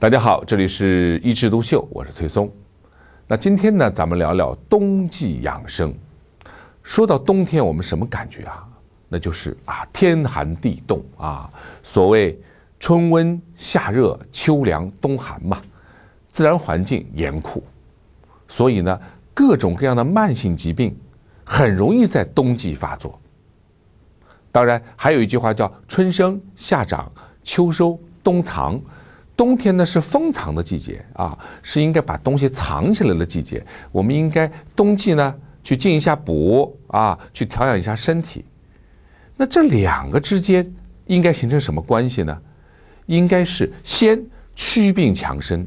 大家好，这里是一枝独秀，我是崔松。那今天呢，咱们聊聊冬季养生。说到冬天，我们什么感觉啊？那就是啊，天寒地冻啊。所谓春温夏热，秋凉冬寒嘛。自然环境严酷，所以呢，各种各样的慢性疾病很容易在冬季发作。当然，还有一句话叫“春生夏长秋收冬藏”。冬天呢是封藏的季节啊，是应该把东西藏起来的季节。我们应该冬季呢去进一下补啊，去调养一下身体。那这两个之间应该形成什么关系呢？应该是先祛病强身。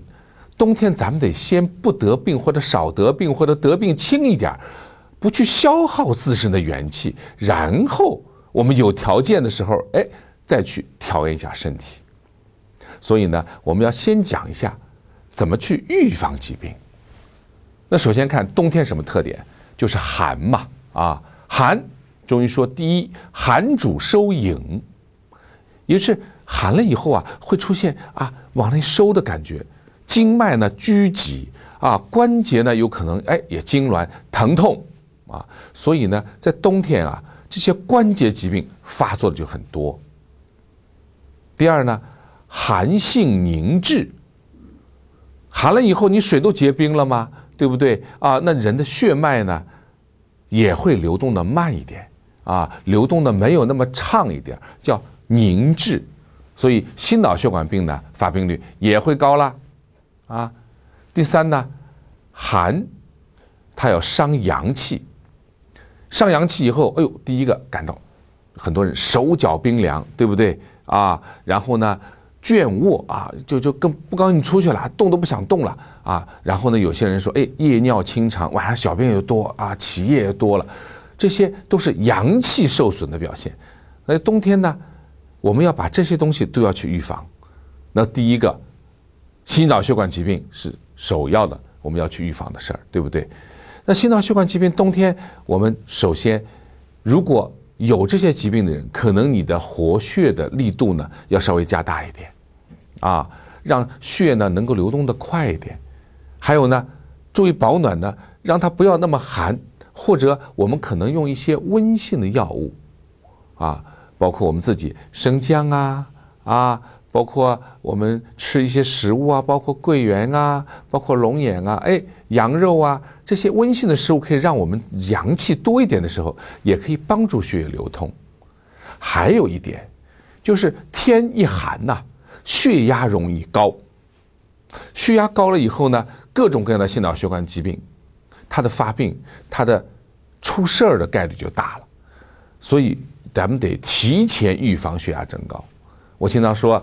冬天咱们得先不得病或者少得病或者得病轻一点，不去消耗自身的元气，然后我们有条件的时候，哎，再去调养一下身体。所以呢，我们要先讲一下怎么去预防疾病。那首先看冬天什么特点，就是寒嘛啊，寒。中医说，第一，寒主收引，也是寒了以后啊，会出现啊往内收的感觉，经脉呢拘急啊，关节呢有可能哎也痉挛疼痛啊，所以呢，在冬天啊，这些关节疾病发作的就很多。第二呢。寒性凝滞，寒了以后，你水都结冰了吗？对不对啊？那人的血脉呢，也会流动的慢一点啊，流动的没有那么畅一点，叫凝滞，所以心脑血管病呢，发病率也会高了啊。第三呢，寒，它要伤阳气，伤阳气以后，哎呦，第一个感到很多人手脚冰凉，对不对啊？然后呢？倦卧啊，就就更不高兴出去了，动都不想动了啊。然后呢，有些人说，哎，夜尿清长，晚上小便又多啊，起夜也多了，这些都是阳气受损的表现。那冬天呢，我们要把这些东西都要去预防。那第一个，心脑血管疾病是首要的，我们要去预防的事儿，对不对？那心脑血管疾病冬天，我们首先如果有这些疾病的人，可能你的活血的力度呢要稍微加大一点。啊，让血呢能够流动的快一点，还有呢，注意保暖呢，让它不要那么寒，或者我们可能用一些温性的药物，啊，包括我们自己生姜啊，啊，包括我们吃一些食物啊，包括桂圆啊，包括龙眼啊，哎，羊肉啊，这些温性的食物可以让我们阳气多一点的时候，也可以帮助血液流通。还有一点，就是天一寒呐。血压容易高，血压高了以后呢，各种各样的心脑血管疾病，它的发病、它的出事儿的概率就大了，所以咱们得提前预防血压增高。我经常说，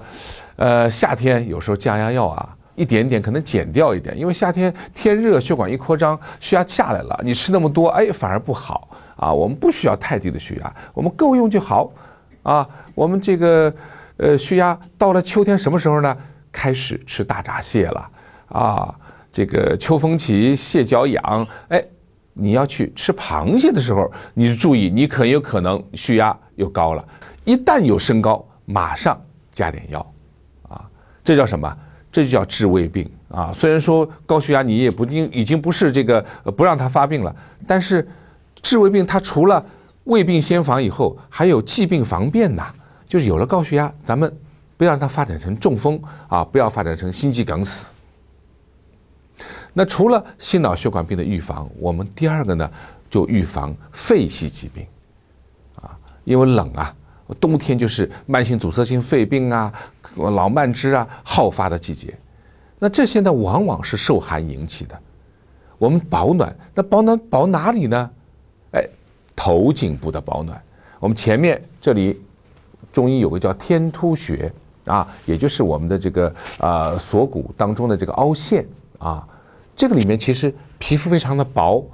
呃，夏天有时候降压药啊，一点点可能减掉一点，因为夏天天热，血管一扩张，血压下来了，你吃那么多，哎，反而不好啊。我们不需要太低的血压，我们够用就好啊。我们这个。呃，血压到了秋天什么时候呢？开始吃大闸蟹了啊！这个秋风起，蟹脚痒。哎，你要去吃螃蟹的时候，你就注意，你很有可能血压又高了。一旦有升高，马上加点药啊！这叫什么？这就叫治胃病啊！虽然说高血压你也不经已经不是这个不让它发病了，但是治胃病它除了胃病先防以后，还有疾病防变呐。就是有了高血压，咱们不要让它发展成中风啊，不要发展成心肌梗死。那除了心脑血管病的预防，我们第二个呢，就预防肺系疾病啊，因为冷啊，冬天就是慢性阻塞性肺病啊、老慢支啊好发的季节。那这些呢，往往是受寒引起的。我们保暖，那保暖保哪里呢？哎，头颈部的保暖。我们前面这里。中医有个叫天突穴啊，也就是我们的这个呃锁骨当中的这个凹陷啊，这个里面其实皮肤非常的薄，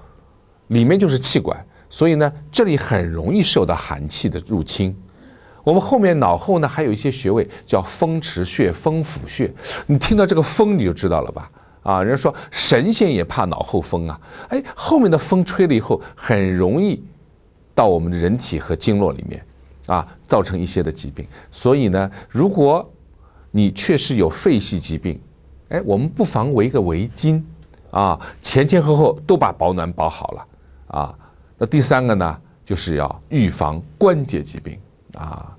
里面就是气管，所以呢这里很容易受到寒气的入侵。我们后面脑后呢还有一些穴位叫风池穴、风府穴，你听到这个风你就知道了吧？啊，人家说神仙也怕脑后风啊，哎，后面的风吹了以后很容易到我们的人体和经络里面。啊，造成一些的疾病，所以呢，如果你确实有肺系疾病，哎，我们不妨围个围巾，啊，前前后后都把保暖保好了，啊，那第三个呢，就是要预防关节疾病，啊，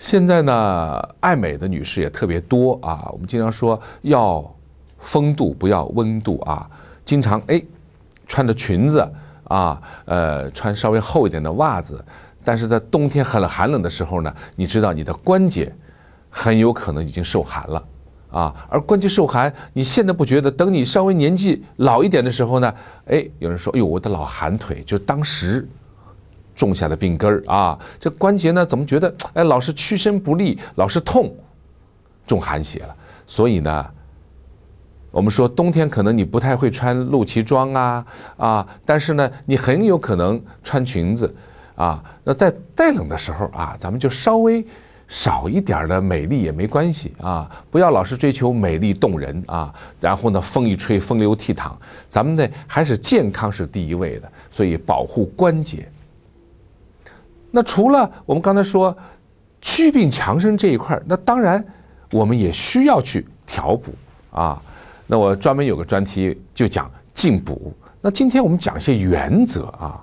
现在呢，爱美的女士也特别多啊，我们经常说要风度不要温度啊，经常哎，穿着裙子啊，呃，穿稍微厚一点的袜子，但是在冬天很寒冷的时候呢，你知道你的关节很有可能已经受寒了。啊，而关节受寒，你现在不觉得？等你稍微年纪老一点的时候呢？哎，有人说，哎呦，我的老寒腿，就当时种下的病根儿啊。这关节呢，怎么觉得哎，老是屈伸不利，老是痛，中寒邪了。所以呢，我们说冬天可能你不太会穿露脐装啊啊，但是呢，你很有可能穿裙子啊。那在再冷的时候啊，咱们就稍微。少一点的美丽也没关系啊，不要老是追求美丽动人啊。然后呢，风一吹，风流倜傥，咱们呢还是健康是第一位的，所以保护关节。那除了我们刚才说祛病强身这一块那当然我们也需要去调补啊。那我专门有个专题就讲进补。那今天我们讲一些原则啊。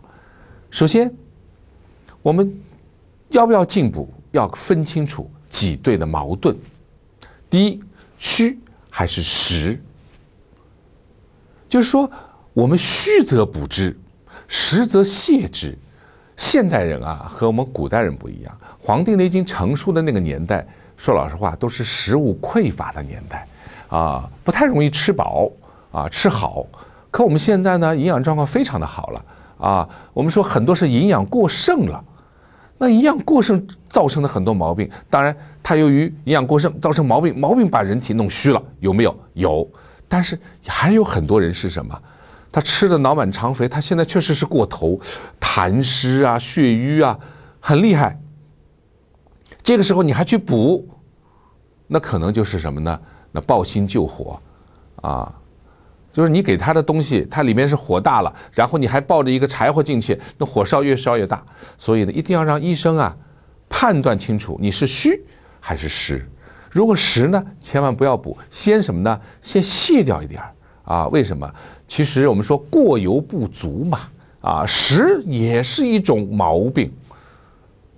首先，我们要不要进补？要分清楚几对的矛盾。第一，虚还是实？就是说，我们虚则补之，实则泻之。现代人啊，和我们古代人不一样。《黄帝内经》成书的那个年代，说老实话，都是食物匮乏的年代啊，不太容易吃饱啊，吃好。可我们现在呢，营养状况非常的好了啊。我们说很多是营养过剩了。那营养过剩造成的很多毛病，当然它由于营养过剩造成毛病，毛病把人体弄虚了，有没有？有。但是还有很多人是什么？他吃的脑满肠肥，他现在确实是过头，痰湿啊、血瘀啊，很厉害。这个时候你还去补，那可能就是什么呢？那抱薪救火，啊。就是你给他的东西，它里面是火大了，然后你还抱着一个柴火进去，那火烧越烧越大。所以呢，一定要让医生啊判断清楚你是虚还是实。如果实呢，千万不要补，先什么呢？先卸掉一点儿啊？为什么？其实我们说过犹不足嘛，啊，实也是一种毛病。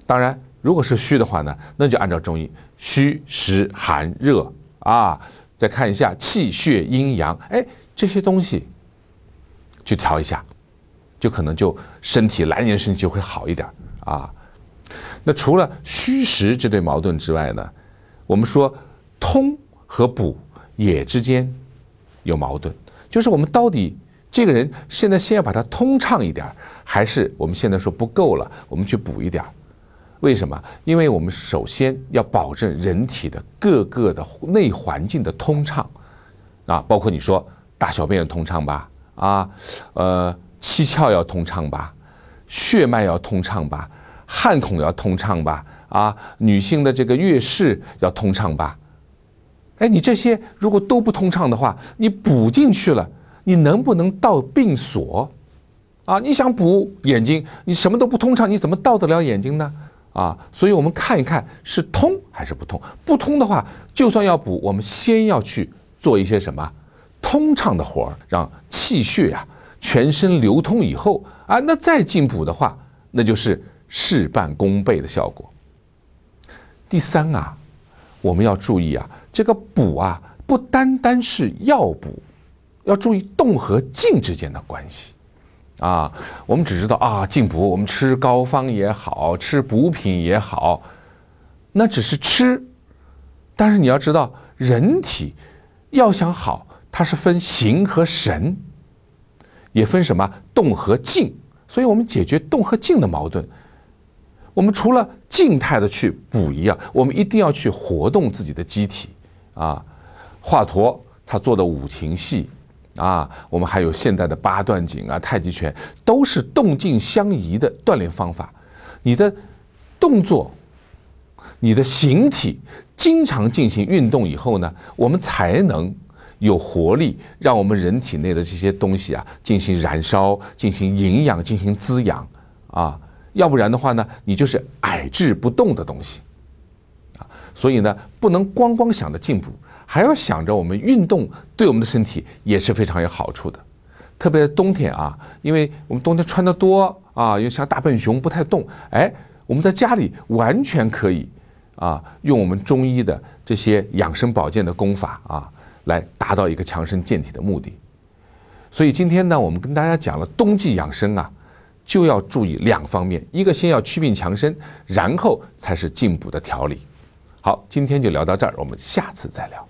当然，如果是虚的话呢，那就按照中医，虚实寒热啊，再看一下气血阴阳，哎。这些东西去调一下，就可能就身体来年身体就会好一点啊。那除了虚实这对矛盾之外呢，我们说通和补也之间有矛盾，就是我们到底这个人现在先要把它通畅一点，还是我们现在说不够了，我们去补一点？为什么？因为我们首先要保证人体的各个的内环境的通畅啊，包括你说。大小便要通畅吧，啊，呃，七窍要通畅吧，血脉要通畅吧，汗孔要通畅吧，啊，女性的这个月事要通畅吧，哎，你这些如果都不通畅的话，你补进去了，你能不能到病所？啊，你想补眼睛，你什么都不通畅，你怎么到得了眼睛呢？啊，所以我们看一看是通还是不通。不通的话，就算要补，我们先要去做一些什么？通畅的活儿，让气血呀全身流通以后啊，那再进补的话，那就是事半功倍的效果。第三啊，我们要注意啊，这个补啊，不单单是药补，要注意动和静之间的关系啊。我们只知道啊，进补，我们吃膏方也好吃补品也好，那只是吃，但是你要知道，人体要想好。它是分形和神，也分什么动和静，所以我们解决动和静的矛盾，我们除了静态的去补一样，我们一定要去活动自己的机体啊。华佗他做的五禽戏啊，我们还有现代的八段锦啊、太极拳，都是动静相宜的锻炼方法。你的动作，你的形体经常进行运动以后呢，我们才能。有活力，让我们人体内的这些东西啊进行燃烧、进行营养、进行滋养啊，要不然的话呢，你就是矮质不动的东西啊。所以呢，不能光光想着进步，还要想着我们运动对我们的身体也是非常有好处的。特别冬天啊，因为我们冬天穿的多啊，又像大笨熊不太动，哎，我们在家里完全可以啊，用我们中医的这些养生保健的功法啊，来达到一个强身健体的目的。所以今天呢，我们跟大家讲了冬季养生啊，就要注意两方面，一个先要祛病强身，然后才是进补的调理。好，今天就聊到这儿，我们下次再聊。